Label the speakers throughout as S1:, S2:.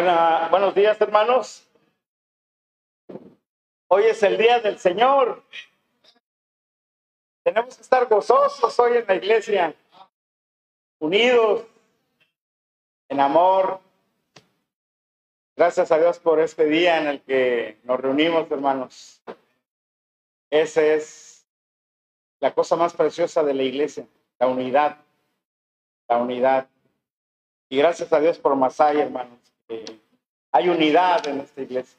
S1: Buenos días, hermanos. Hoy es el día del Señor. Tenemos que estar gozosos hoy en la iglesia, unidos, en amor. Gracias a Dios por este día en el que nos reunimos, hermanos. Esa es la cosa más preciosa de la iglesia, la unidad, la unidad. Y gracias a Dios por Masai, hermanos. Hay unidad en esta iglesia.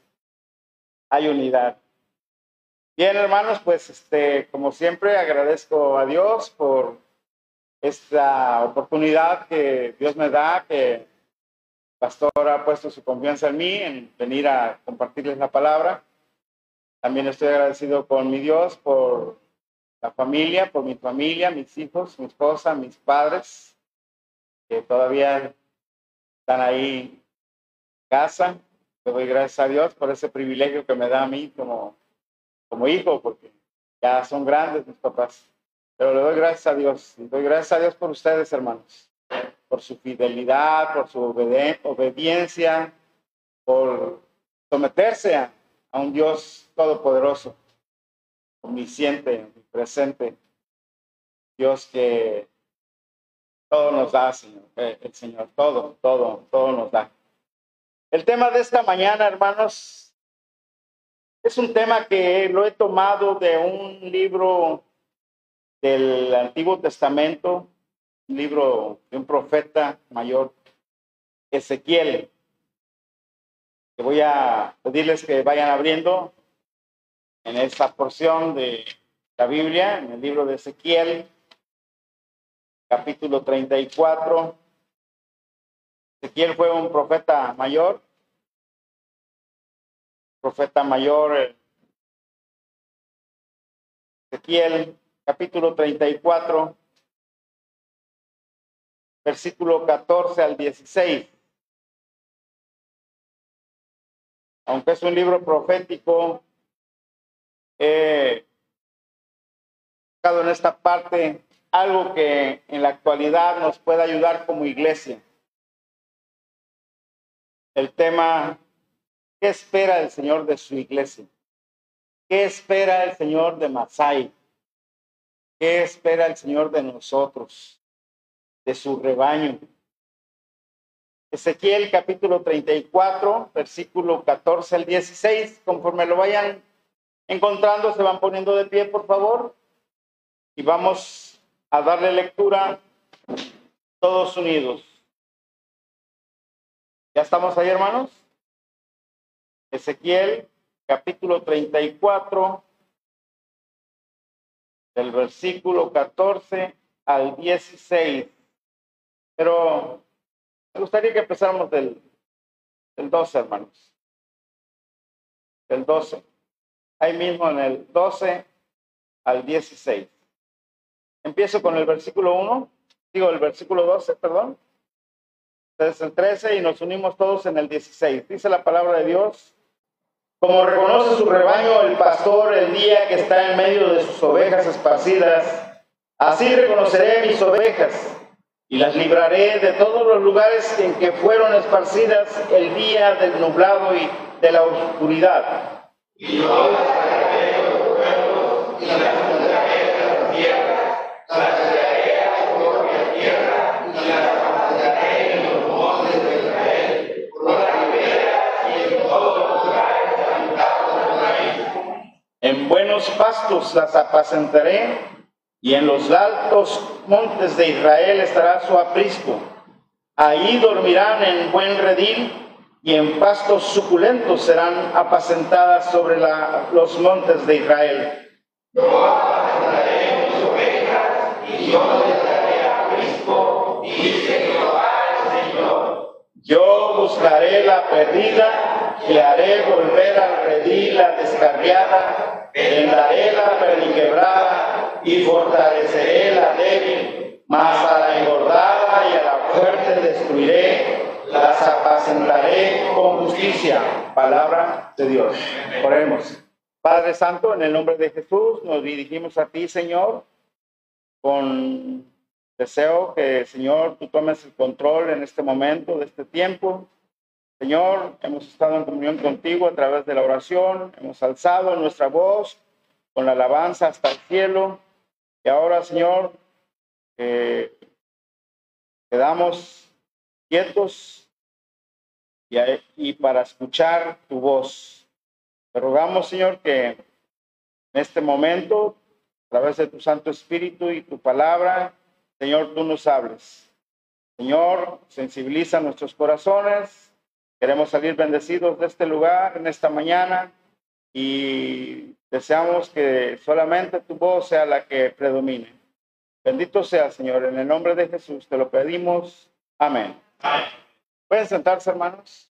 S1: Hay unidad. Bien, hermanos, pues este, como siempre, agradezco a Dios por esta oportunidad que Dios me da, que el pastor ha puesto su confianza en mí, en venir a compartirles la palabra. También estoy agradecido con mi Dios por la familia, por mi familia, mis hijos, mi esposa, mis padres, que todavía están ahí casa. Le doy gracias a Dios por ese privilegio que me da a mí como, como hijo, porque ya son grandes mis papás. Pero le doy gracias a Dios. Y doy gracias a Dios por ustedes, hermanos, por su fidelidad, por su obediencia, por someterse a, a un Dios todopoderoso, omnisciente, presente. Dios que todo nos da, Señor. eh, El Señor, todo, todo, todo nos da. El tema de esta mañana, hermanos, es un tema que lo he tomado de un libro del Antiguo Testamento, un libro de un profeta mayor, Ezequiel, que voy a pedirles que vayan abriendo en esta porción de la Biblia, en el libro de Ezequiel, capítulo 34. Ezequiel fue un profeta mayor, profeta mayor, eh, Ezequiel, capítulo 34, versículo 14 al 16. Aunque es un libro profético, buscado en esta parte algo que en la actualidad nos pueda ayudar como iglesia. El tema, ¿qué espera el Señor de su iglesia? ¿Qué espera el Señor de Masai? ¿Qué espera el Señor de nosotros, de su rebaño? Ezequiel capítulo 34, versículo 14 al 16, conforme lo vayan encontrando, se van poniendo de pie, por favor, y vamos a darle lectura todos unidos. ¿Ya estamos ahí, hermanos? Ezequiel, capítulo 34, del versículo 14 al 16. Pero me gustaría que empezáramos del, del 12, hermanos. Del 12. Ahí mismo en el 12 al 16. Empiezo con el versículo 1, digo el versículo 12, perdón. Desde el 13 y nos unimos todos en el 16. Dice la palabra de Dios. Como reconoce su rebaño el pastor el día que está en medio de sus ovejas esparcidas, así reconoceré mis ovejas y las libraré de todos los lugares en que fueron esparcidas el día del nublado y de la oscuridad. En buenos pastos las apacentaré y en los altos montes de Israel estará su aprisco. Ahí dormirán en buen redil y en pastos suculentos serán apacentadas sobre la- los montes de Israel. Yo buscaré la perdida y haré volver al redil la descarriada, vendaré la perniquebrada y fortaleceré la débil, mas a la engordada y a la fuerte destruiré, las apacentaré con justicia. Palabra de Dios. Oremos. Padre Santo, en el nombre de Jesús, nos dirigimos a ti, Señor, con deseo que, Señor, tú tomes el control en este momento, de este tiempo, Señor, hemos estado en comunión contigo a través de la oración, hemos alzado nuestra voz con la alabanza hasta el cielo. Y ahora, Señor, eh, quedamos quietos y, y para escuchar tu voz. Te rogamos, Señor, que en este momento, a través de tu Santo Espíritu y tu palabra, Señor, tú nos hables. Señor, sensibiliza nuestros corazones. Queremos salir bendecidos de este lugar en esta mañana y deseamos que solamente tu voz sea la que predomine. Bendito sea, Señor, en el nombre de Jesús te lo pedimos. Amén. Pueden sentarse, hermanos.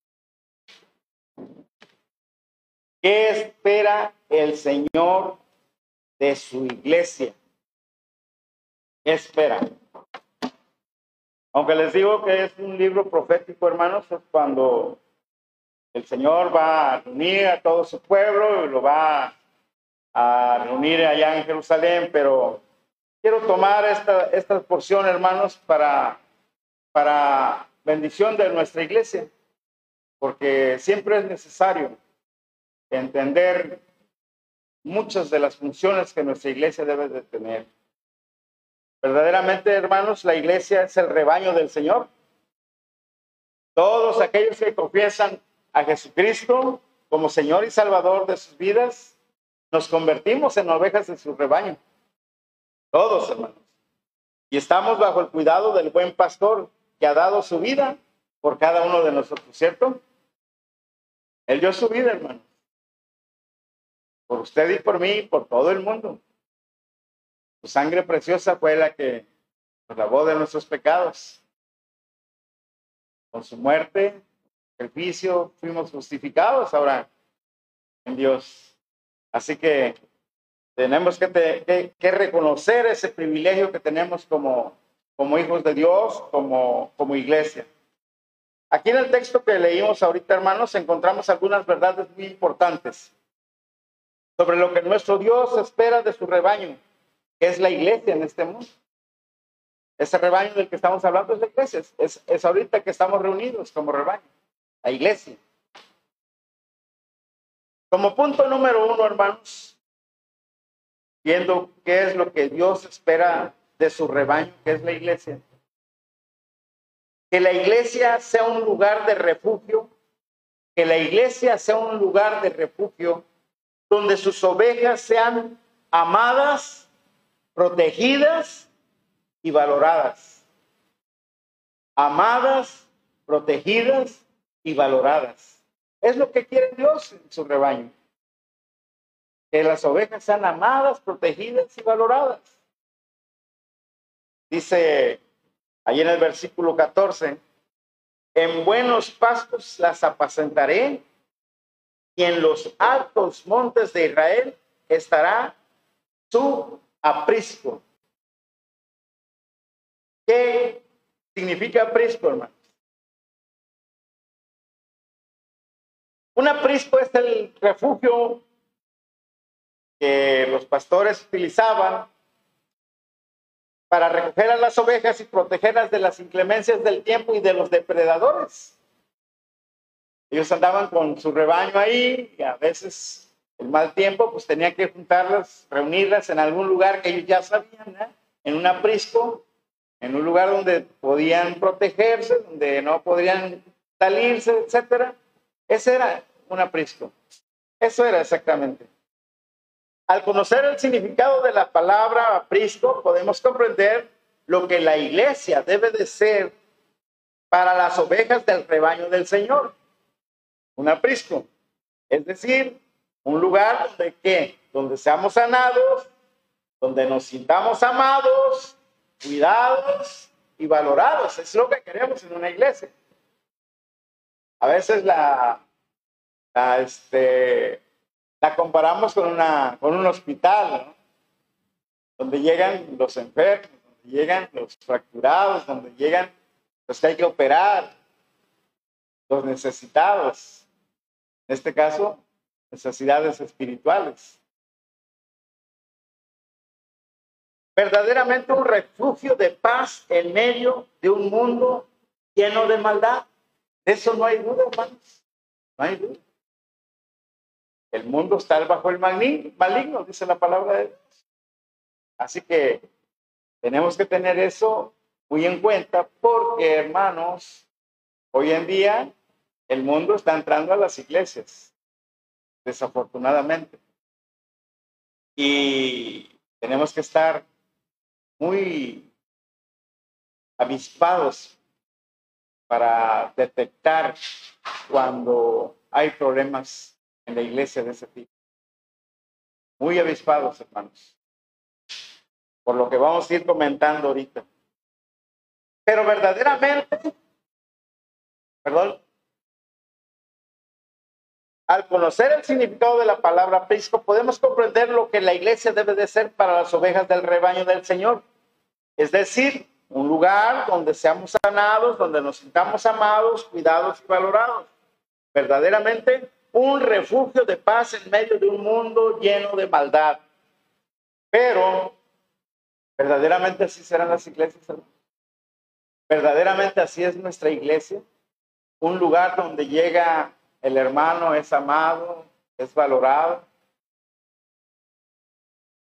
S1: ¿Qué espera el Señor de su iglesia? ¿Qué espera? Aunque les digo que es un libro profético, hermanos, es cuando el Señor va a reunir a todo su pueblo y lo va a reunir allá en Jerusalén, pero quiero tomar esta, esta porción, hermanos, para, para bendición de nuestra iglesia, porque siempre es necesario entender muchas de las funciones que nuestra iglesia debe de tener. Verdaderamente, hermanos, la iglesia es el rebaño del Señor. Todos aquellos que confiesan a Jesucristo como Señor y Salvador de sus vidas, nos convertimos en ovejas de su rebaño. Todos, hermanos. Y estamos bajo el cuidado del buen pastor que ha dado su vida por cada uno de nosotros, ¿cierto? Él dio su vida, hermano. Por usted y por mí, por todo el mundo. Su sangre preciosa fue la que nos lavó de nuestros pecados. Con su muerte, sacrificio, fuimos justificados ahora en Dios. Así que tenemos que, reconocer ese privilegio que tenemos como, como hijos de Dios, como, como iglesia. Aquí en el texto que leímos ahorita, hermanos, encontramos algunas verdades muy importantes sobre lo que nuestro Dios espera de su rebaño es la iglesia en este mundo. Ese rebaño del que estamos hablando es la iglesia. Es, es ahorita que estamos reunidos como rebaño, la iglesia. Como punto número uno, hermanos, viendo qué es lo que Dios espera de su rebaño, que es la iglesia. Que la iglesia sea un lugar de refugio, que la iglesia sea un lugar de refugio donde sus ovejas sean amadas protegidas y valoradas. Amadas, protegidas y valoradas. Es lo que quiere Dios en su rebaño. Que las ovejas sean amadas, protegidas y valoradas. Dice ahí en el versículo 14, en buenos pastos las apacentaré y en los altos montes de Israel estará su aprisco. ¿Qué significa aprisco, hermanos? Un aprisco es el refugio que los pastores utilizaban para recoger a las ovejas y protegerlas de las inclemencias del tiempo y de los depredadores. Ellos andaban con su rebaño ahí y a veces el mal tiempo, pues tenía que juntarlas, reunirlas en algún lugar que ellos ya sabían, en un aprisco, en un lugar donde podían protegerse, donde no podrían salirse, etcétera. Ese era un aprisco. Eso era exactamente. Al conocer el significado de la palabra aprisco, podemos comprender lo que la iglesia debe de ser para las ovejas del rebaño del Señor. Un aprisco. Es decir, un lugar donde? Donde seamos sanados, donde nos sintamos amados, cuidados y valorados. Es lo que queremos en una iglesia. A veces la, este, la comparamos con, una, con un hospital, donde llegan los enfermos, donde llegan los fracturados, donde llegan los que hay que operar, los necesitados. En este caso, necesidades espirituales. Verdaderamente un refugio de paz en medio de un mundo lleno de maldad. Eso no hay duda, hermanos. No hay duda. El mundo está bajo el maligno, dice la palabra de Dios. Así que tenemos que tener eso muy en cuenta porque, hermanos, hoy en día el mundo está entrando a las iglesias, desafortunadamente. Y tenemos que estar muy avispados para detectar cuando hay problemas en la iglesia de ese tipo. Muy avispados, hermanos. Por lo que vamos a ir comentando ahorita. Pero verdaderamente, perdón, al conocer el significado de la palabra prisco, podemos comprender lo que la iglesia debe de ser para las ovejas del rebaño del Señor. Es decir, un lugar donde seamos sanados, donde nos sintamos amados, cuidados y valorados. Verdaderamente un refugio de paz en medio de un mundo lleno de maldad. Pero, verdaderamente así serán las iglesias. Verdaderamente así es nuestra iglesia. Un lugar donde llega el hermano, es amado, es valorado.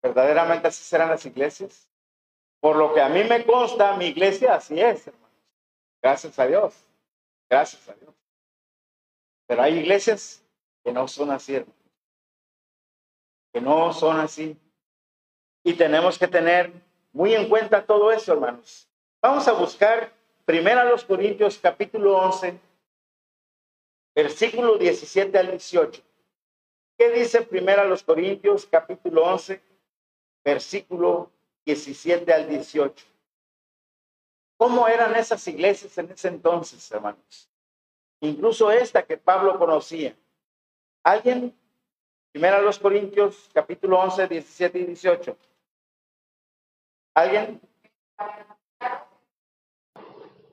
S1: Verdaderamente así serán las iglesias. Por lo que a mí me consta, mi iglesia así es, hermanos. Gracias a Dios. Gracias a Dios. Pero hay iglesias que no son así, hermanos. Que no son así. Y tenemos que tener muy en cuenta todo eso, hermanos. Vamos a buscar primero a los Corintios capítulo 11, versículo 17 al 18. ¿Qué dice primero a los Corintios capítulo 11, versículo 17 al 18. ¿Cómo eran esas iglesias en ese entonces, hermanos? Incluso esta que Pablo conocía. ¿Alguien? Primero a los Corintios, capítulo 11, 17 y 18. ¿Alguien?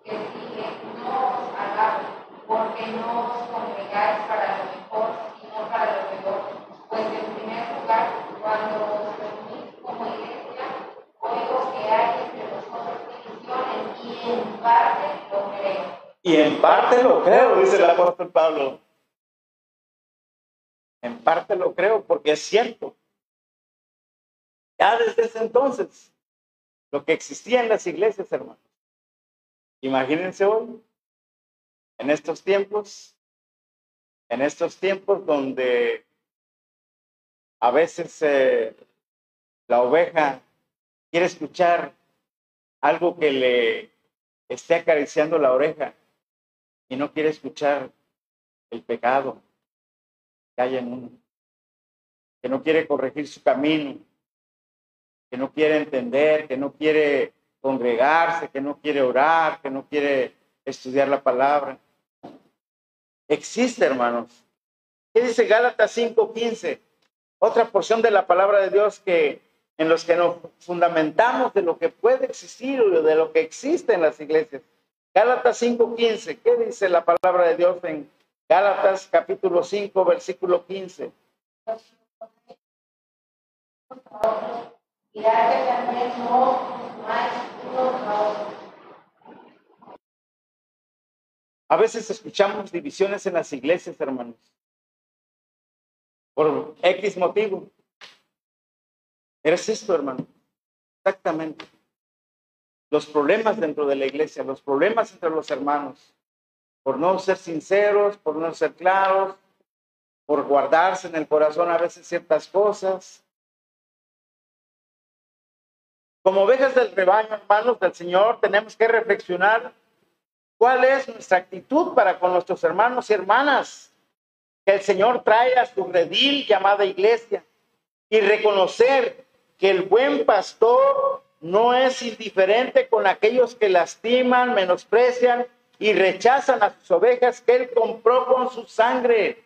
S2: Que si no os hagáis, porque no os congregáis para lo mejor, sino para lo peor. Pues en primer lugar, cuando os reunís como iglesia, oigo que hay entre vosotros divisiones y en
S1: Y en parte lo creo, dice el apóstol Pablo. En parte lo creo porque es cierto. Ya desde ese entonces, lo que existía en las iglesias, hermanos. Imagínense hoy, en estos tiempos, en estos tiempos donde a veces eh, la oveja quiere escuchar algo que le esté acariciando la oreja y no quiere escuchar el pecado que hay en uno, que no quiere corregir su camino, que no quiere entender, que no quiere congregarse, que no quiere orar, que no quiere estudiar la palabra. Existe, hermanos. ¿Qué dice Gálatas 5:15? Otra porción de la palabra de Dios que en los que nos fundamentamos de lo que puede existir o de lo que existe en las iglesias. Gálatas 5:15, ¿qué dice la palabra de Dios en Gálatas capítulo 5, versículo 15? A veces escuchamos divisiones en las iglesias, hermanos, por X motivo. Eres esto, hermano. Exactamente. Los problemas dentro de la iglesia, los problemas entre los hermanos, por no ser sinceros, por no ser claros, por guardarse en el corazón a veces ciertas cosas. Como ovejas del rebaño, hermanos del Señor, tenemos que reflexionar cuál es nuestra actitud para con nuestros hermanos y hermanas que el Señor trae a su redil llamada iglesia y reconocer que el buen pastor no es indiferente con aquellos que lastiman, menosprecian y rechazan a sus ovejas que él compró con su sangre.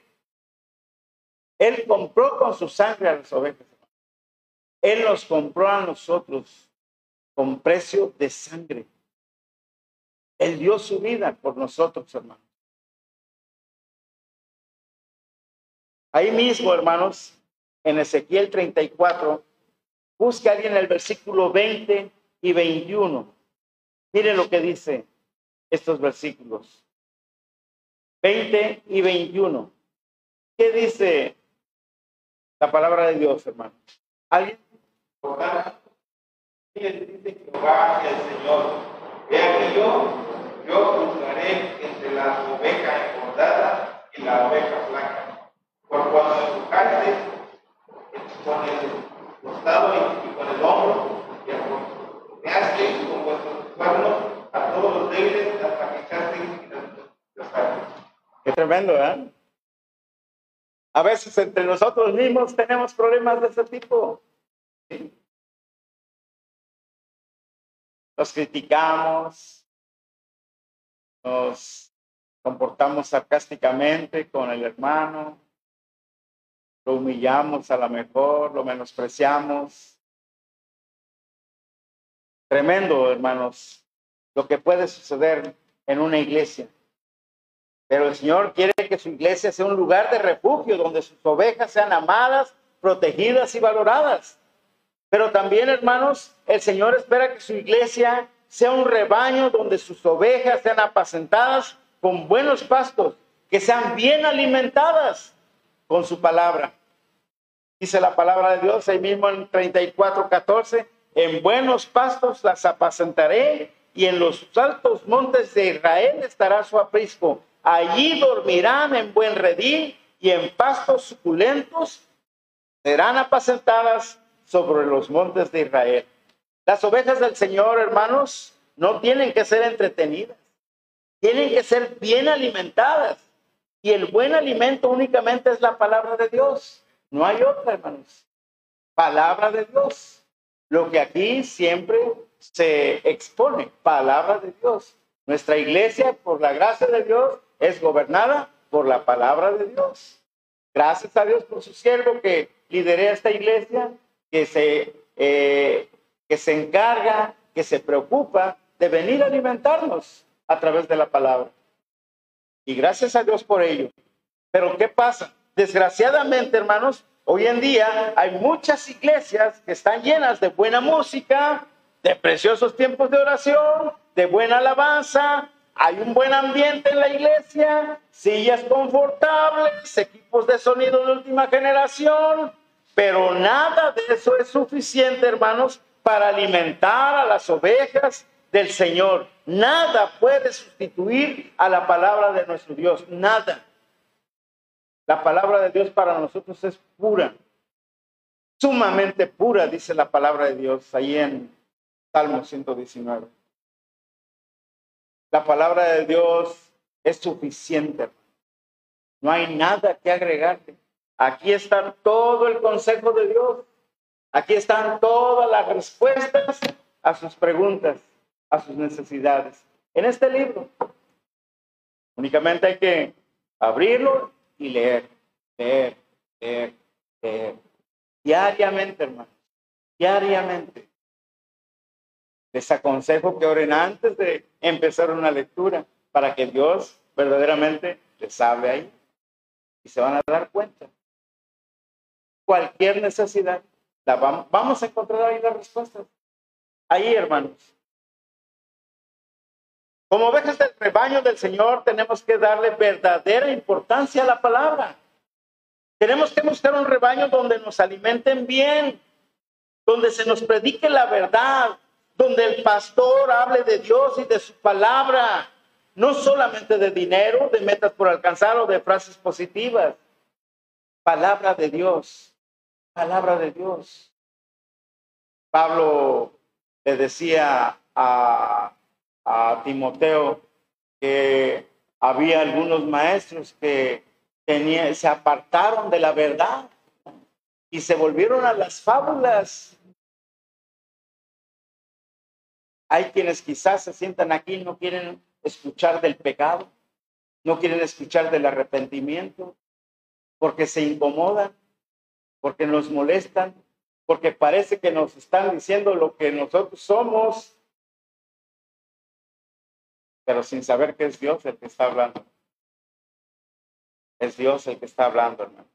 S1: Él compró con su sangre a las ovejas. Él nos compró a nosotros con precio de sangre. Él dio su vida por nosotros, hermanos. Ahí mismo, hermanos, en Ezequiel 34, Busque alguien el versículo 20 y 21. Miren lo que dice estos versículos. 20 y 21. ¿Qué dice la palabra de Dios, hermano? ¿Alguien?
S3: dice Jehová el Señor, vea que yo, yo juzgaré entre la oveja engordada y la oveja flaca. Por cuando empujaste con el costado y con el hombro, y acompañaste con vuestros cuernos a todos los débiles hasta que echasteis los
S1: Qué tremendo, ¿eh? A veces entre nosotros mismos tenemos problemas de ese tipo. Nos criticamos, nos comportamos sarcásticamente con el hermano, lo humillamos a lo mejor, lo menospreciamos. Tremendo, hermanos, lo que puede suceder en una iglesia. Pero el Señor quiere que su iglesia sea un lugar de refugio donde sus ovejas sean amadas, protegidas y valoradas. Pero también, hermanos, el Señor espera que su iglesia sea un rebaño donde sus ovejas sean apacentadas con buenos pastos, que sean bien alimentadas con su palabra. Dice la palabra de Dios ahí mismo en 34, 14, en buenos pastos las apacentaré y en los altos montes de Israel estará su aprisco Allí dormirán en buen redil y en pastos suculentos serán apacentadas sobre los montes de Israel. Las ovejas del Señor, hermanos, no tienen que ser entretenidas, tienen que ser bien alimentadas. Y el buen alimento únicamente es la palabra de Dios. No hay otra, hermanos. Palabra de Dios. Lo que aquí siempre se expone, palabra de Dios. Nuestra iglesia, por la gracia de Dios, es gobernada por la palabra de Dios. Gracias a Dios por su siervo que lideré esta iglesia, que se, eh, que se encarga, que se preocupa de venir a alimentarnos a través de la palabra. Y gracias a Dios por ello. Pero ¿qué pasa? Desgraciadamente, hermanos, hoy en día hay muchas iglesias que están llenas de buena música, de preciosos tiempos de oración, de buena alabanza, hay un buen ambiente en la iglesia, sillas confortables, equipos de sonido de última generación, pero nada de eso es suficiente, hermanos, para alimentar a las ovejas del Señor. Nada puede sustituir a la palabra de nuestro Dios, nada. La palabra de Dios para nosotros es pura, sumamente pura, dice la palabra de Dios ahí en Salmo 119. La palabra de Dios es suficiente. No hay nada que agregarle. Aquí está todo el consejo de Dios. Aquí están todas las respuestas a sus preguntas, a sus necesidades. En este libro. Únicamente hay que abrirlo y leer, leer, leer, leer. Diariamente, hermano. Diariamente. Les aconsejo que oren antes de empezar una lectura para que Dios verdaderamente les hable ahí y se van a dar cuenta. Cualquier necesidad, la vamos, vamos a encontrar ahí las respuestas. Ahí, hermanos. Como ovejas del rebaño del Señor, tenemos que darle verdadera importancia a la palabra. Tenemos que buscar un rebaño donde nos alimenten bien, donde se nos predique la verdad, donde el pastor hable de Dios y de su palabra, no solamente de dinero, de metas por alcanzar o de frases positivas. Palabra de Dios, palabra de Dios. Pablo le decía a, a Timoteo que había algunos maestros que se apartaron de la verdad y se volvieron a las fábulas. Hay quienes quizás se sientan aquí y no quieren escuchar del pecado, no quieren escuchar del arrepentimiento, porque se incomodan, porque nos molestan, porque parece que nos están diciendo lo que nosotros somos, pero sin saber que es Dios el que está hablando. Es Dios el que está hablando, hermano.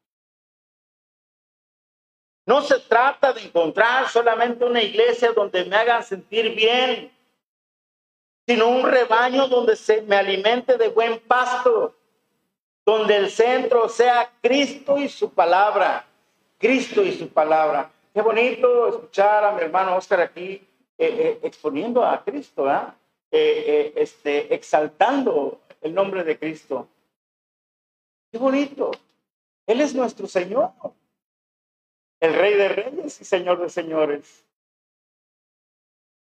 S1: No se trata de encontrar solamente una iglesia donde me hagan sentir bien, sino un rebaño donde se me alimente de buen pasto, donde el centro sea Cristo y su palabra. Cristo y su palabra. Qué bonito escuchar a mi hermano Oscar aquí eh, eh, exponiendo a Cristo, eh, este, exaltando el nombre de Cristo. Qué bonito. Él es nuestro Señor, el Rey de Reyes y Señor de Señores.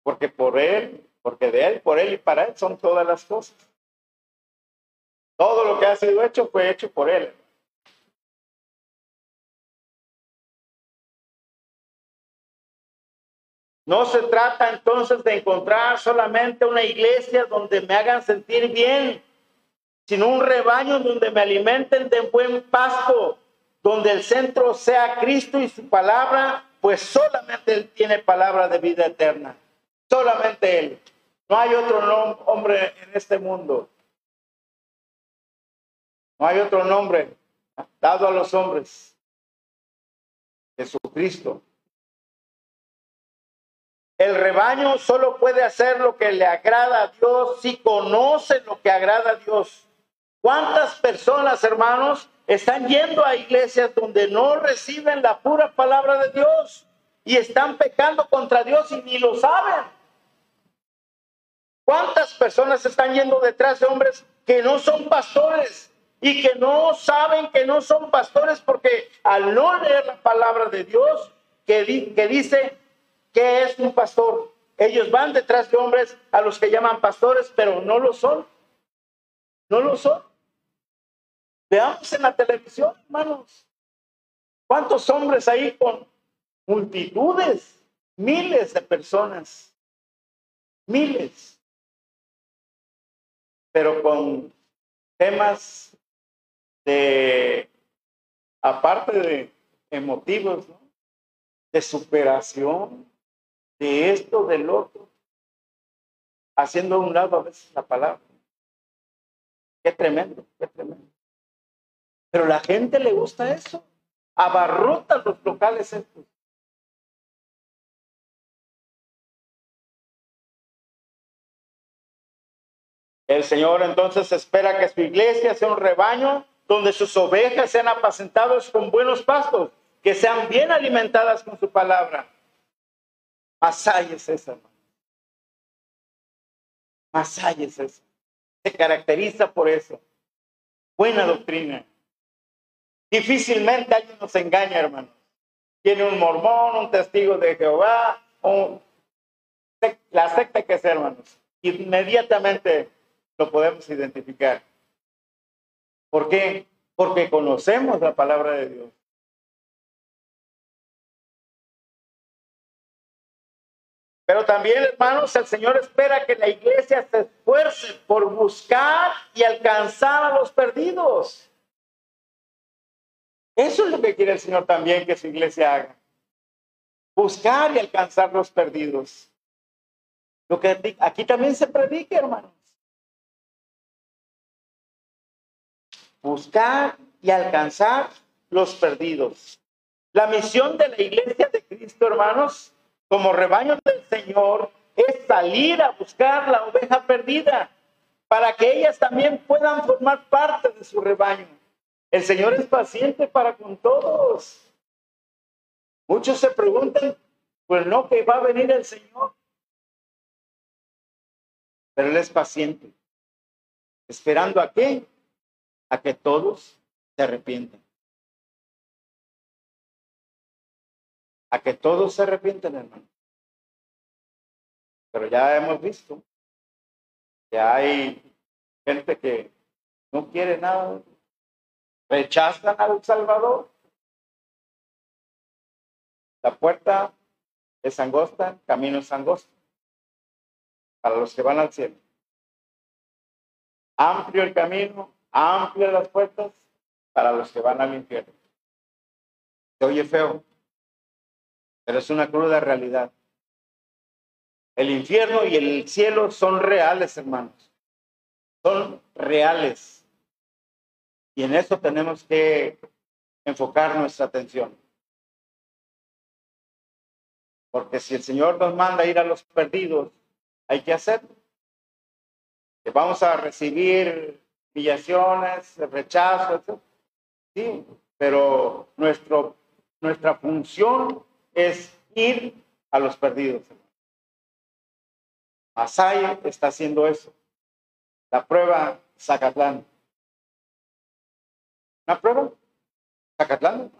S1: Porque por Él, porque de Él, por Él y para Él son todas las cosas. Todo lo que ha sido hecho fue hecho por Él. No se trata entonces de encontrar solamente una iglesia donde me hagan sentir bien, sino un rebaño donde me alimenten de buen pasto, donde el centro sea Cristo y su palabra, pues solamente Él tiene palabra de vida eterna. Solamente Él. No hay otro hombre en este mundo. No hay otro nombre dado a los hombres. Jesucristo. El rebaño solo puede hacer lo que le agrada a Dios si conoce lo que agrada a Dios. ¿Cuántas personas, hermanos, están yendo a iglesias donde no reciben la pura palabra de Dios y están pecando contra Dios y ni lo saben? ¿Cuántas personas están yendo detrás de hombres que no son pastores y que no saben que no son pastores porque al no leer la palabra de Dios que, que dice que es un pastor, ellos van detrás de hombres a los que llaman pastores, pero no lo son? No lo son. Veamos en la televisión, hermanos. ¿Cuántos hombres ahí con multitudes, miles de personas? Miles. Pero con temas de, aparte de emotivos, de superación, de esto, del otro, haciendo a un lado a veces la palabra. Qué tremendo, qué tremendo. Pero la gente le gusta eso. Abarrotan los locales. El Señor entonces espera que su iglesia sea un rebaño donde sus ovejas sean apacentadas con buenos pastos, que sean bien alimentadas con su palabra. Masaya es esa, hermano. Masaya es esa. Se caracteriza por eso. Buena doctrina. Difícilmente alguien nos engaña, hermano. Tiene un mormón, un testigo de Jehová, la secta que sea, hermanos. Inmediatamente lo podemos identificar. ¿Por qué? Porque conocemos la palabra de Dios. Pero también, hermanos, el Señor espera que la iglesia se esfuerce por buscar y alcanzar a los perdidos. Eso es lo que quiere el Señor también que su iglesia haga. Buscar y alcanzar los perdidos. Lo que aquí también se predica, hermanos. Buscar y alcanzar los perdidos. La misión de la iglesia de Cristo, hermanos, como rebaño del Señor es salir a buscar la oveja perdida para que ellas también puedan formar parte de su rebaño. El Señor es paciente para con todos. Muchos se preguntan, pues no, que va a venir el Señor. Pero Él es paciente. ¿Esperando a qué? A que todos se arrepientan. A que todos se arrepienten, hermano. Pero ya hemos visto que hay gente que no quiere nada, rechazan al Salvador. La puerta es angosta, camino es angosto para los que van al cielo. Amplio el camino, amplias las puertas para los que van al infierno. Se oye feo, pero es una cruda realidad. El infierno y el cielo son reales, hermanos. Son reales. Y en eso tenemos que enfocar nuestra atención. Porque si el Señor nos manda ir a los perdidos, hay que hacerlo. vamos a recibir humillaciones, rechazo, etc. Sí, pero nuestro, nuestra función es ir a los perdidos. Masaya está haciendo eso. La prueba Zacatlán. ¿Una prueba? Zacatlán.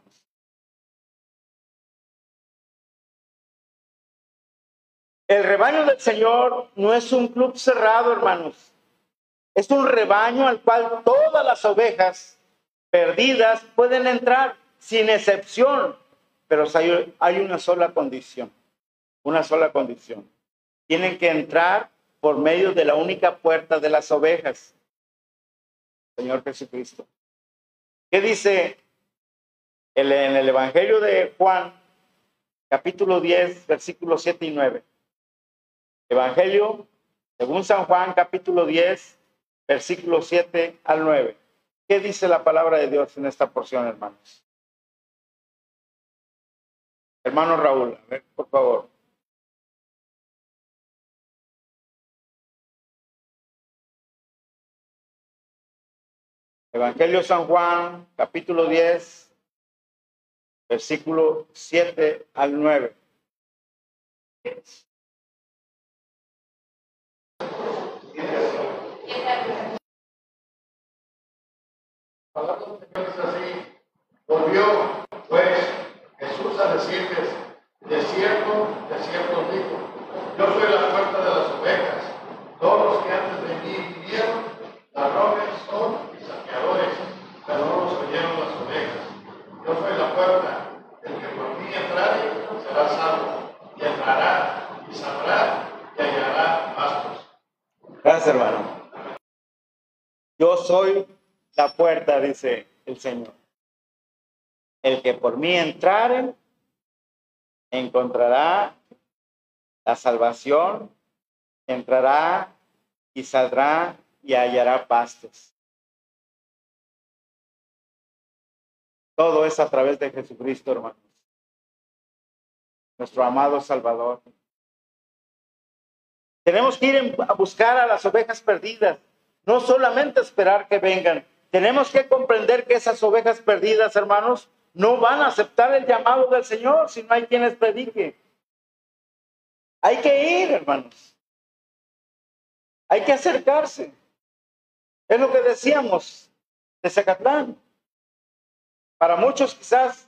S1: El rebaño del Señor no es un club cerrado, hermanos. Es un rebaño al cual todas las ovejas perdidas pueden entrar sin excepción, pero hay una sola condición, una sola condición. Tienen que entrar por medio de la única puerta de las ovejas, Señor Jesucristo. ¿Qué dice en el Evangelio de Juan, capítulo 10, versículos 7 y 9? Evangelio, según San Juan, capítulo 10, versículos 7 al 9. ¿Qué dice la palabra de Dios en esta porción, hermanos? Hermano Raúl, a ver, por favor. Evangelio San Juan, capítulo 10, versículo 7 al 9.
S4: así, volvió Decirles, de cierto, de cierto dijo, yo soy la puerta de las ovejas, todos los que antes de mí vinieron, ladrones son y saqueadores, pero no los oyeron las ovejas. Yo soy la puerta, el que por mí entrare será salvo, y entrará y sabrá y hallará pastos.
S1: Gracias, hermano. Yo soy la puerta, dice el Señor. El que por mí entrare, encontrará la salvación, entrará y saldrá y hallará pastos. Todo es a través de Jesucristo, hermanos. Nuestro amado Salvador. Tenemos que ir a buscar a las ovejas perdidas, no solamente esperar que vengan, tenemos que comprender que esas ovejas perdidas, hermanos, no van a aceptar el llamado del Señor si no hay quienes predique. Hay que ir, hermanos. Hay que acercarse. Es lo que decíamos de Zacatlán. Para muchos quizás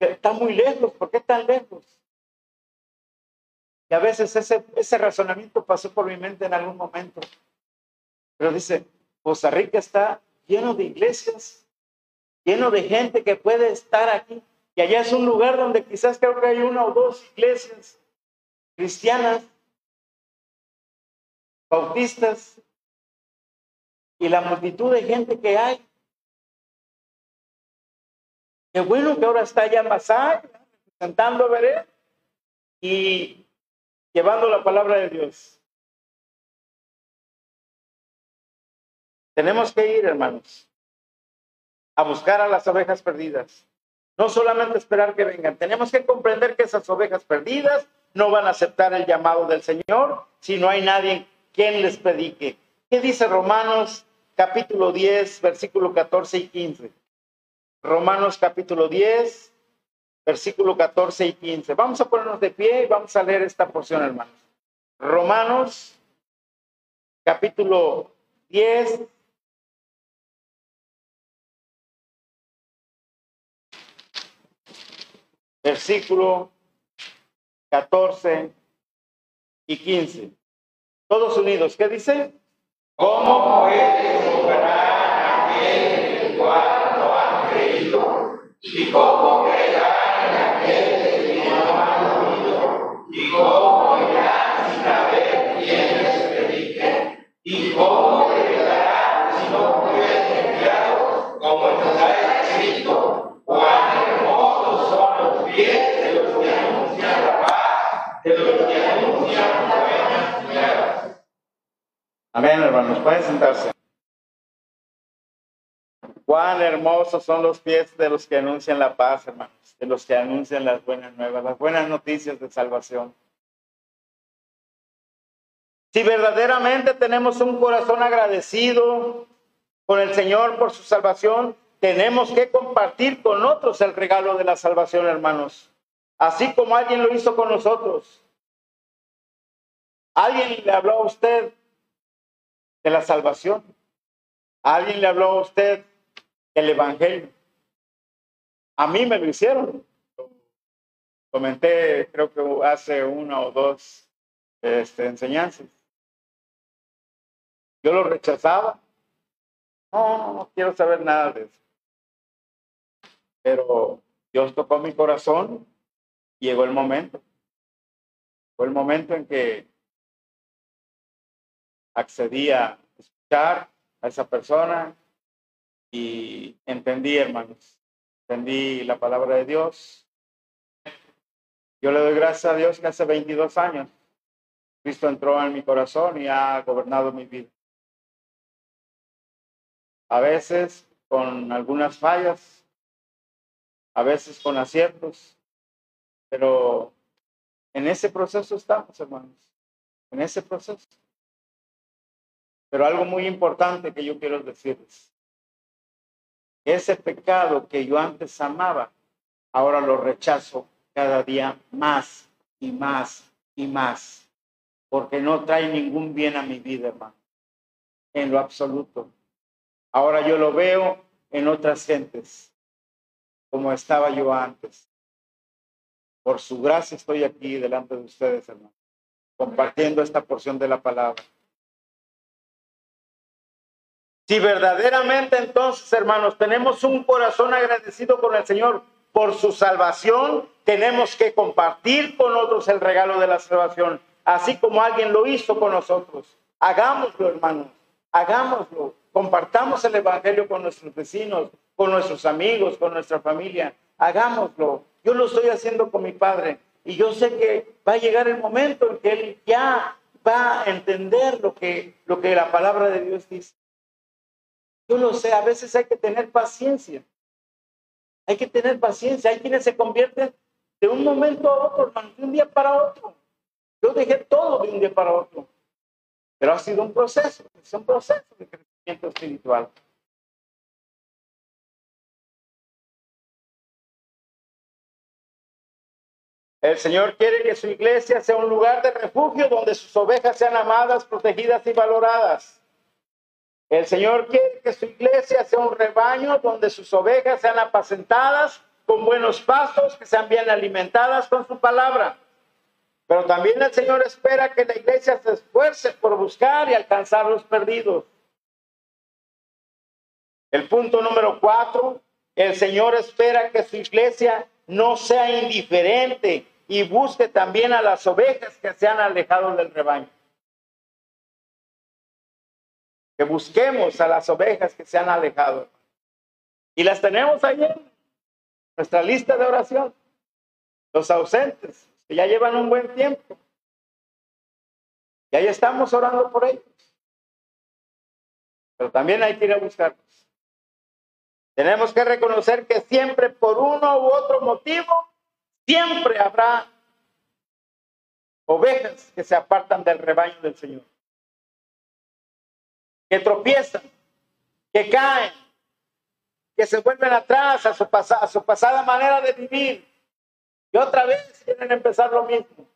S1: está muy lejos. ¿Por qué tan lejos? Y a veces ese, ese razonamiento pasó por mi mente en algún momento. Pero dice, Costa Rica está lleno de iglesias, lleno de gente que puede estar aquí. Y allá es un lugar donde quizás creo que hay una o dos iglesias cristianas, bautistas, y la multitud de gente que hay. Qué bueno que ahora está allá en Masai, representando a Veré y llevando la palabra de Dios. Tenemos que ir, hermanos, a buscar a las ovejas perdidas. No solamente esperar que vengan, tenemos que comprender que esas ovejas perdidas no van a aceptar el llamado del Señor si no hay nadie quien les predique. ¿Qué dice Romanos capítulo 10, versículo 14 y 15? Romanos capítulo 10, versículo 14 y 15. Vamos a ponernos de pie y vamos a leer esta porción, hermanos. Romanos capítulo 10, versículo 14 y 15. Todos unidos, ¿qué dice?
S3: ¿Cómo puede sobrar aquel el cual no ha creído? ¿Y cómo creerá en aquel que no ha oído? ¿Y cómo irá sin saber quién les predique? ¿Y cómo
S1: Pueden sentarse. Cuán hermosos son los pies de los que anuncian la paz, hermanos, de los que anuncian las buenas nuevas, las buenas noticias de salvación. Si verdaderamente tenemos un corazón agradecido con el Señor por su salvación, tenemos que compartir con otros el regalo de la salvación, hermanos. Así como alguien lo hizo con nosotros. ¿Alguien le habló a usted de la salvación? ¿Alguien le habló a usted del Evangelio? A mí me lo hicieron. Comenté, creo que hace una o dos este, enseñanzas. Yo lo rechazaba. No, no, no quiero saber nada de eso. Pero Dios tocó mi corazón llegó el momento. Fue el momento en que accedí a escuchar a esa persona y entendí, hermanos, entendí la palabra de Dios. Yo le doy gracias a Dios que hace 22 años Cristo entró en mi corazón y ha gobernado mi vida. A veces con algunas fallas, a veces con aciertos, pero en ese proceso estamos, hermanos, en ese proceso. Pero algo muy importante que yo quiero decirles, ese pecado que yo antes amaba, ahora lo rechazo cada día más y más y más, porque no trae ningún bien a mi vida, hermano, en lo absoluto. Ahora yo lo veo en otras gentes, como estaba yo antes. Por su gracia estoy aquí delante de ustedes, hermano, compartiendo esta porción de la palabra. Si verdaderamente entonces, hermanos, tenemos un corazón agradecido con el Señor por su salvación, tenemos que compartir con otros el regalo de la salvación, así como alguien lo hizo con nosotros. Hagámoslo, hermanos, hagámoslo. Compartamos el Evangelio con nuestros vecinos, con nuestros amigos, con nuestra familia. Hagámoslo. Yo lo estoy haciendo con mi padre y yo sé que va a llegar el momento en que él ya va a entender lo que, lo que la palabra de Dios dice. Yo lo sé, a veces hay que tener paciencia. Hay que tener paciencia. Hay quienes se convierten de un momento a otro, de un día para otro. Yo dejé todo de un día para otro. Pero ha sido un proceso, es un proceso de crecimiento espiritual. El Señor quiere que su iglesia sea un lugar de refugio donde sus ovejas sean amadas, protegidas y valoradas. El Señor quiere que su iglesia sea un rebaño donde sus ovejas sean apacentadas con buenos pastos, que sean bien alimentadas con su palabra. Pero también el Señor espera que la iglesia se esfuerce por buscar y alcanzar los perdidos. El punto número cuatro, el Señor espera que su iglesia no sea indiferente y busque también a las ovejas que se han alejado del rebaño que busquemos a las ovejas que se han alejado. Y las tenemos ahí en nuestra lista de oración. Los ausentes, que ya llevan un buen tiempo. Y ahí estamos orando por ellos. Pero también hay que ir a buscarlos. Tenemos que reconocer que siempre por uno u otro motivo, siempre habrá ovejas que se apartan del rebaño del Señor que tropiezan, que caen, que se vuelven atrás a su, a su pasada manera de vivir y otra vez quieren empezar lo mismo.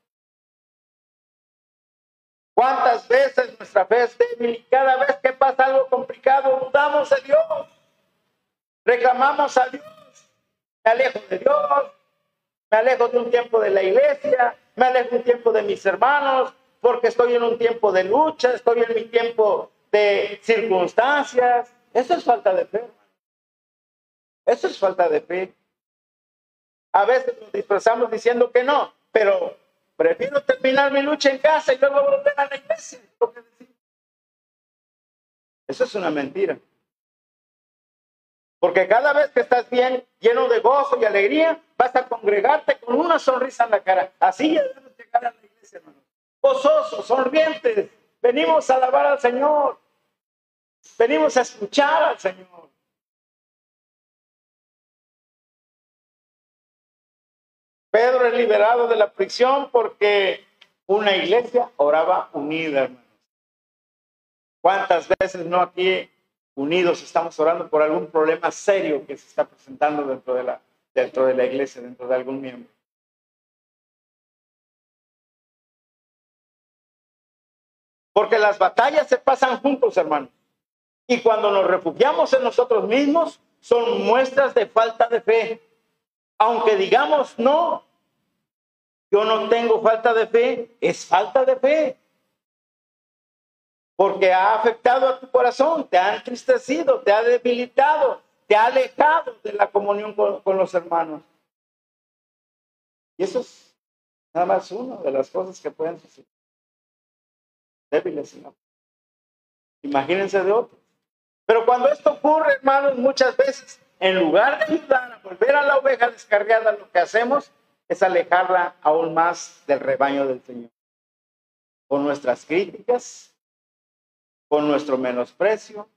S1: ¿Cuántas veces nuestra fe es débil cada vez que pasa algo complicado dudamos de Dios? Reclamamos a Dios. Me alejo de Dios, me alejo de un tiempo de la iglesia, me alejo un tiempo de mis hermanos, porque estoy en un tiempo de lucha, estoy en mi tiempo de circunstancias. Eso es falta de fe. Eso es falta de fe. A veces nos disfrazamos diciendo que no, pero prefiero terminar mi lucha en casa y luego volver a la iglesia. Eso es una mentira. Porque cada vez que estás bien, lleno de gozo y alegría, vas a congregarte con una sonrisa en la cara. Así ya llegar a la iglesia, hermano. Gozosos, sonrientes, Venimos a alabar al Señor. Venimos a escuchar al Señor. Pedro es liberado de la prisión porque una iglesia oraba unida, hermanos. ¿Cuántas veces no aquí unidos, estamos orando por algún problema serio que se está presentando dentro de la, dentro de la iglesia, dentro de algún miembro. Porque las batallas se pasan juntos, hermanos. Y cuando nos refugiamos en nosotros mismos, son muestras de falta de fe. Aunque digamos no, yo no tengo falta de fe, es falta de fe. Porque ha afectado a tu corazón, te ha entristecido, te ha debilitado, te ha alejado de la comunión con, los hermanos. Y eso es nada más una de las cosas que pueden suceder. Débiles en Imagínense de otros. Pero cuando esto ocurre, hermanos, muchas veces, en lugar de ayudar a volver a la oveja descarriada, lo que hacemos es alejarla aún más del rebaño del Señor. Con nuestras críticas, con nuestro menosprecio,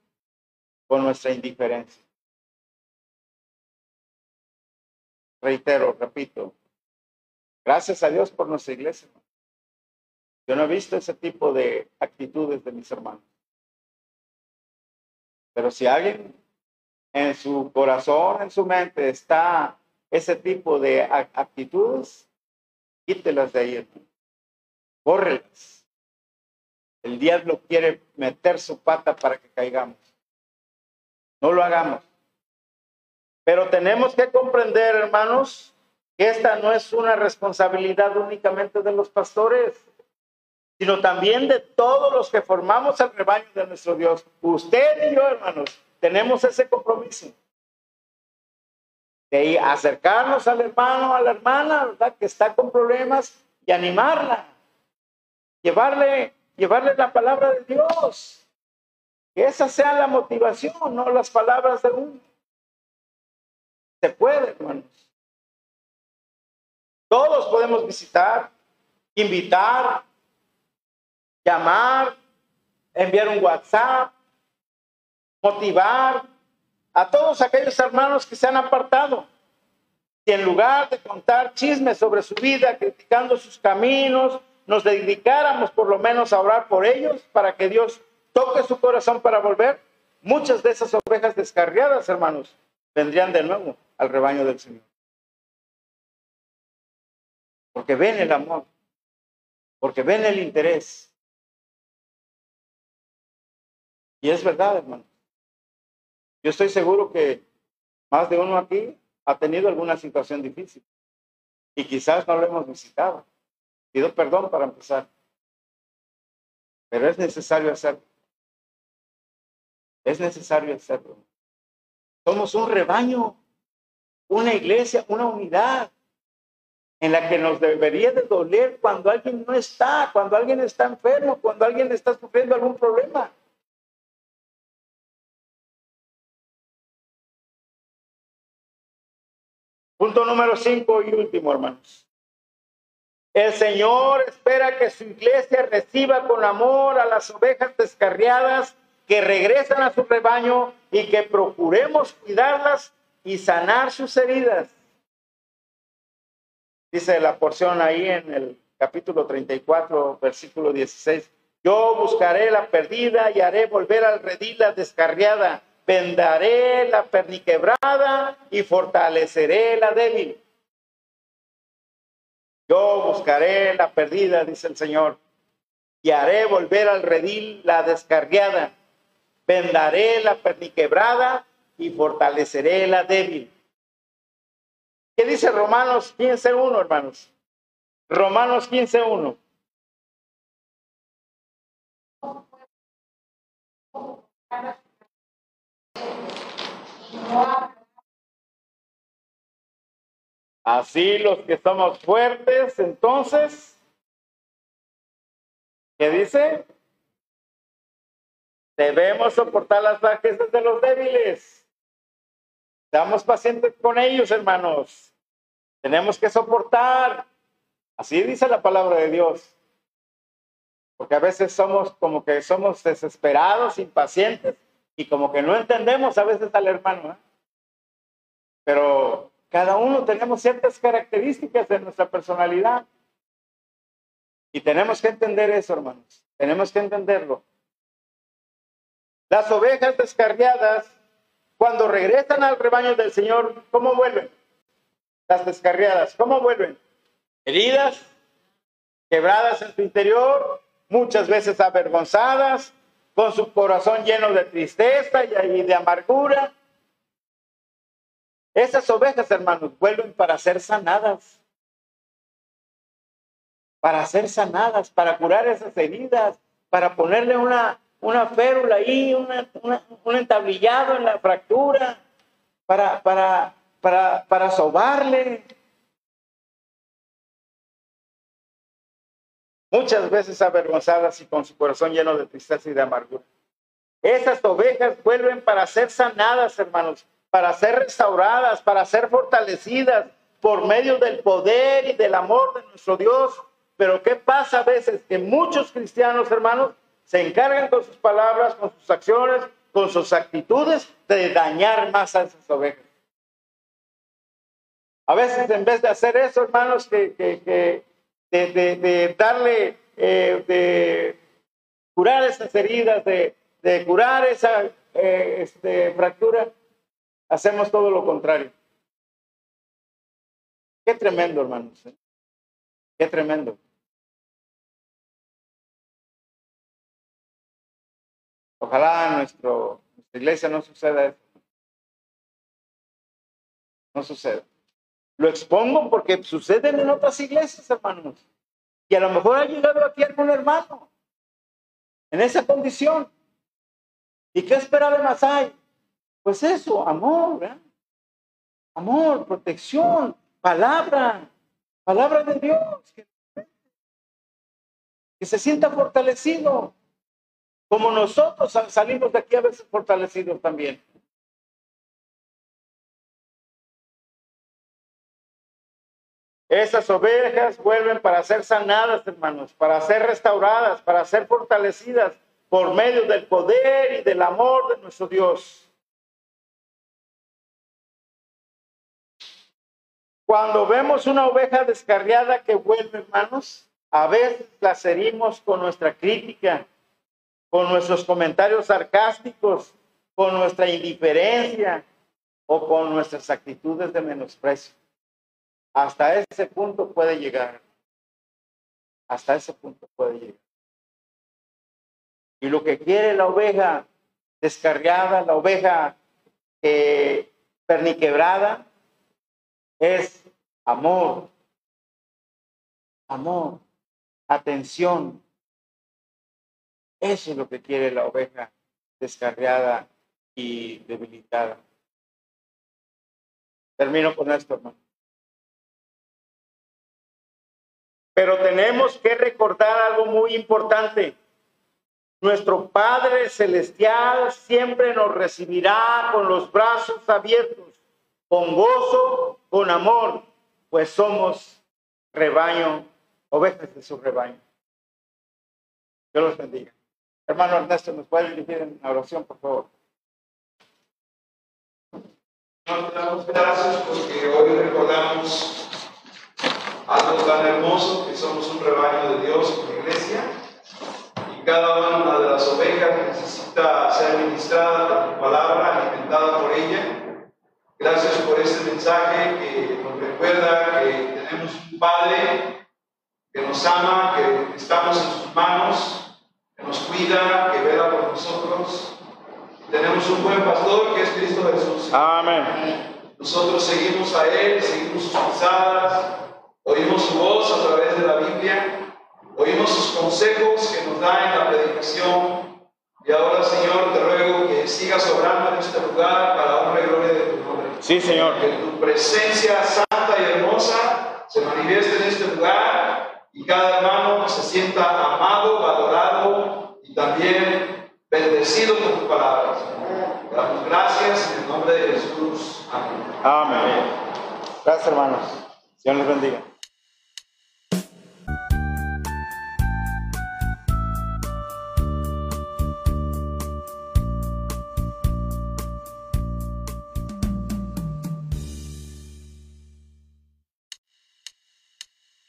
S1: con nuestra indiferencia. Reitero, repito, gracias a Dios por nuestra iglesia. Yo no he visto ese tipo de actitudes de mis hermanos. Pero si alguien en su corazón, en su mente está ese tipo de actitudes, quítelas de ahí. Córrelas. El diablo quiere meter su pata para que caigamos. No lo hagamos. Pero tenemos que comprender, hermanos, que esta no es una responsabilidad únicamente de los pastores sino también de todos los que formamos el rebaño de nuestro Dios. Usted y yo, hermanos, tenemos ese compromiso de acercarnos al hermano, a la hermana, ¿verdad? Que está con problemas y animarla, llevarle, llevarle la palabra de Dios. Que esa sea la motivación, no las palabras de uno. Se puede, hermanos. Todos podemos visitar, invitar, llamar, enviar un WhatsApp, motivar a todos aquellos hermanos que se han apartado. Y en lugar de contar chismes sobre su vida, criticando sus caminos, nos dedicáramos por lo menos a orar por ellos para que Dios toque su corazón para volver, muchas de esas ovejas descarriadas, hermanos, vendrían de nuevo al rebaño del Señor. Porque ven el amor, porque ven el interés, Y es verdad, hermano. Yo estoy seguro que más de uno aquí ha tenido alguna situación difícil y quizás no lo hemos visitado. Pido perdón para empezar, pero es necesario hacerlo. Es necesario hacerlo. Somos un rebaño, una iglesia, una unidad en la que nos debería de doler cuando alguien no está, cuando alguien está enfermo, cuando alguien está sufriendo algún problema. Punto número cinco y último, hermanos. El Señor espera que su iglesia reciba con amor a las ovejas descarriadas que regresan a su rebaño y que procuremos cuidarlas y sanar sus heridas. Dice la porción ahí en el capítulo 34, versículo 16. Yo buscaré la perdida y haré volver al redil la descarriada vendaré la perniquebrada y fortaleceré la débil. Yo buscaré la perdida, dice el Señor, y haré volver al redil la descarriada. Vendaré la perniquebrada y fortaleceré la débil. ¿Qué dice Romanos 15.1, hermanos? Romanos 15.1. Así los que somos fuertes, entonces, ¿qué dice? Debemos soportar las bajezas de los débiles. Seamos pacientes con ellos, hermanos. Tenemos que soportar. Así dice la palabra de Dios. Porque a veces somos como que somos desesperados, impacientes y como que no entendemos a veces al hermano. ¿eh? Pero cada uno tenemos ciertas características de nuestra personalidad. Y tenemos que entender eso, hermanos. Tenemos que entenderlo. Las ovejas descarriadas, cuando regresan al rebaño del Señor, ¿cómo vuelven? Las descarriadas, ¿cómo vuelven? Heridas, quebradas en su interior, muchas veces avergonzadas, con su corazón lleno de tristeza y de amargura. Esas ovejas, hermanos, vuelven para ser sanadas. Para ser sanadas, para curar esas heridas, para ponerle una, una férula ahí, un entablillado en la fractura, para, para, para, para sobarle. Muchas veces avergonzadas y con su corazón lleno de tristeza y de amargura. Esas ovejas vuelven para ser sanadas, hermanos, para ser restauradas, para ser fortalecidas por medio del poder y del amor de nuestro Dios. Pero ¿qué pasa a veces? Que muchos cristianos, hermanos, se encargan con sus palabras, con sus acciones, con sus actitudes de dañar más a esas ovejas. A veces en vez de hacer eso, hermanos, que, que, de, darle, eh, de curar esas heridas, de, curar esa eh, este, fractura, hacemos todo lo contrario. Qué tremendo, hermanos. ¿eh? Qué tremendo. Ojalá nuestro, nuestra iglesia no suceda eso. No suceda. Lo expongo porque suceden en otras iglesias, hermanos. Y a lo mejor ha llegado aquí algún hermano en esa condición. ¿Y qué esperar más hay? Pues eso, amor, amor, protección, palabra, palabra de Dios, que se sienta fortalecido, como nosotros salimos de aquí a veces fortalecidos también. Esas ovejas vuelven para ser sanadas, hermanos, para ser restauradas, para ser fortalecidas por medio del poder y del amor de nuestro Dios. Cuando vemos una oveja descarriada que vuelve, hermanos, a veces la herimos con nuestra crítica, con nuestros comentarios sarcásticos, con nuestra indiferencia o con nuestras actitudes de menosprecio. Hasta ese punto puede llegar. Hasta ese punto puede llegar. Y lo que quiere la oveja descarriada, la oveja eh, perniquebrada, es amor, amor, atención. Eso es lo que quiere la oveja descarriada y debilitada. Termino con esto, hermano. Pero tenemos que recordar algo muy importante. Nuestro Padre Celestial siempre nos recibirá con los brazos abiertos, con gozo, con amor, pues somos rebaño, ovejas de su rebaño. Dios los bendiga. Hermano Ernesto, ¿nos puede dirigir en la oración, por favor?
S3: Nos damos gracias porque hoy recordamos algo tan hermoso que somos un rebaño de Dios en la iglesia y cada una de las ovejas necesita ser ministrada por tu palabra, alimentada por ella. Gracias por este mensaje que nos recuerda que tenemos un Padre que nos ama, que estamos en sus manos, que nos cuida, que vela por nosotros. Tenemos un buen pastor que es Cristo Jesús.
S1: Amén.
S3: Nosotros seguimos a Él, seguimos sus pisadas, Oímos su voz a través de la Biblia, oímos sus consejos que nos da en la predicación. Y ahora, Señor, te ruego que sigas obrando en este lugar para honra y gloria de tu nombre.
S1: Sí, Señor.
S3: Que tu presencia santa y hermosa se manifieste en este lugar y cada hermano se sienta amado, valorado y también bendecido por tus palabras. damos gracias en el nombre de Jesús. Amén.
S1: Amén. Gracias, hermanos. Dios les bendiga.